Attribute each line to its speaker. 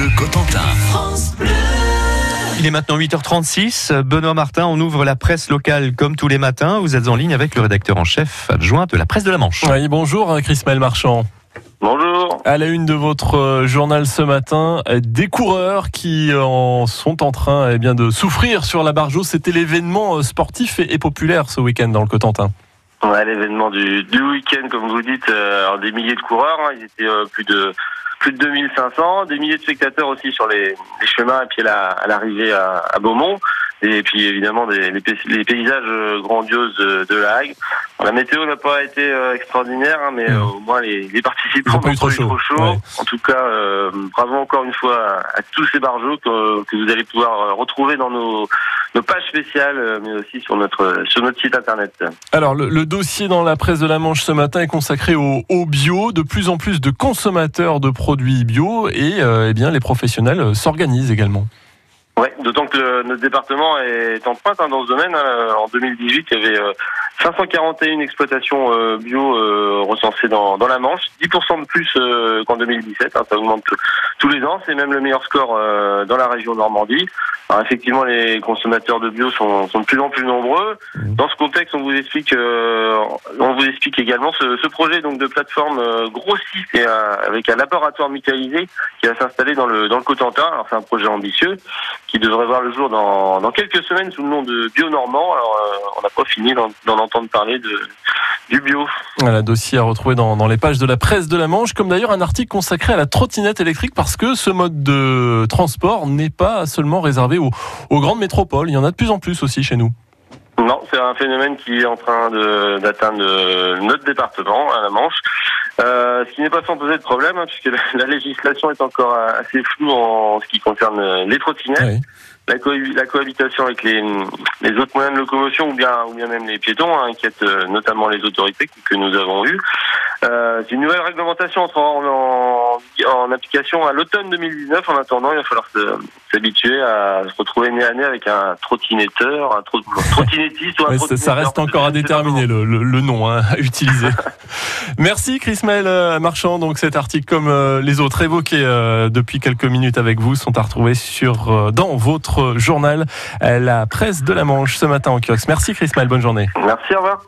Speaker 1: Bleu Cotentin.
Speaker 2: Il est maintenant 8h36. Benoît Martin, on ouvre la presse locale comme tous les matins. Vous êtes en ligne avec le rédacteur en chef adjoint de la presse de la Manche.
Speaker 3: Oui, bonjour Chris Maël Marchand.
Speaker 4: Bonjour.
Speaker 3: À la une de votre euh, journal ce matin, euh, des coureurs qui euh, en sont en train eh bien, de souffrir sur la Barjo. C'était l'événement sportif et, populaire ce week-end dans le Cotentin.
Speaker 4: Ouais, l'événement du, du week-end, comme vous dites, des milliers de coureurs, hein. ils étaient plus de plus de 2500, des milliers de spectateurs aussi sur les, les chemins et puis à l'arrivée à, à, Beaumont et puis évidemment des, les, paysages euh, grandioses de, la Hague. la météo n'a pas été euh, extraordinaire, hein, mais euh, au moins les, les participants
Speaker 3: n'ont pas eu trop chaud.
Speaker 4: En tout cas, bravo encore une fois à, tous ces barjots que, que, vous allez pouvoir retrouver dans nos, nos pages spéciales, mais aussi sur notre sur notre site internet.
Speaker 3: Alors le, le, dossier dans la presse de la Manche ce matin est consacré au, au bio. De plus en plus de consommateurs de produits bio et eh bien les professionnels s'organisent également.
Speaker 4: Ouais, d'autant que notre département est en pointe hein, dans ce domaine. Hein. En 2018, il y avait 541 euh, exploitations euh, bio euh, recensées dans, dans la Manche, 10% de plus qu'en 2017. Hein, ça augmente tous les ans. C'est même le meilleur score dans la région Normandie. Alors effectivement, les consommateurs de bio sont, sont, de plus en plus nombreux. Mmh. Dans ce contexte, on vous explique, on vous explique également ce, ce, projet donc de plateforme grossiste et avec un laboratoire mutualisé qui va s'installer dans le dans le Cotentin. Alors c'est un projet ambitieux qui devrait voir le jour dans, dans quelques semaines sous le nom de Bio Normand. Alors, euh, on n'a pas fini d'en entendre parler de, du bio.
Speaker 3: Un dossier à retrouver dans, dans, les pages de la presse de la Manche, comme d'ailleurs un article consacré à la trottinette électrique, parce que ce mode de transport n'est pas seulement réservé aux, aux grandes métropoles. Il y en a de plus en plus aussi chez nous.
Speaker 4: Non, c'est un phénomène qui est en train d'atteindre notre département, à la Manche. Euh, ce qui n'est pas sans poser de problème, hein, puisque la, législation est encore assez floue en ce qui concerne les trottinettes. La, la, cohabitation avec les, les, autres moyens de locomotion ou bien, ou bien même les piétons hein, inquiète euh, notamment les autorités que nous avons eues. Euh, c'est une nouvelle réglementation entre en, en, application à l'automne 2019. En attendant, il va falloir s'habituer à se retrouver nez à nez avec un trottinetteur, un trottinettiste ou un
Speaker 3: ça, ça, reste encore à déterminer le, le, nom hein, à utiliser. Merci Chris Maël euh, Marchand. Donc cet article, comme euh, les autres évoqués depuis quelques minutes avec vous, sont à retrouver sur dans votre journal La Presse de la Manche ce matin en kiosque. Merci Chris Maël, bonne journée.
Speaker 4: Merci, au revoir.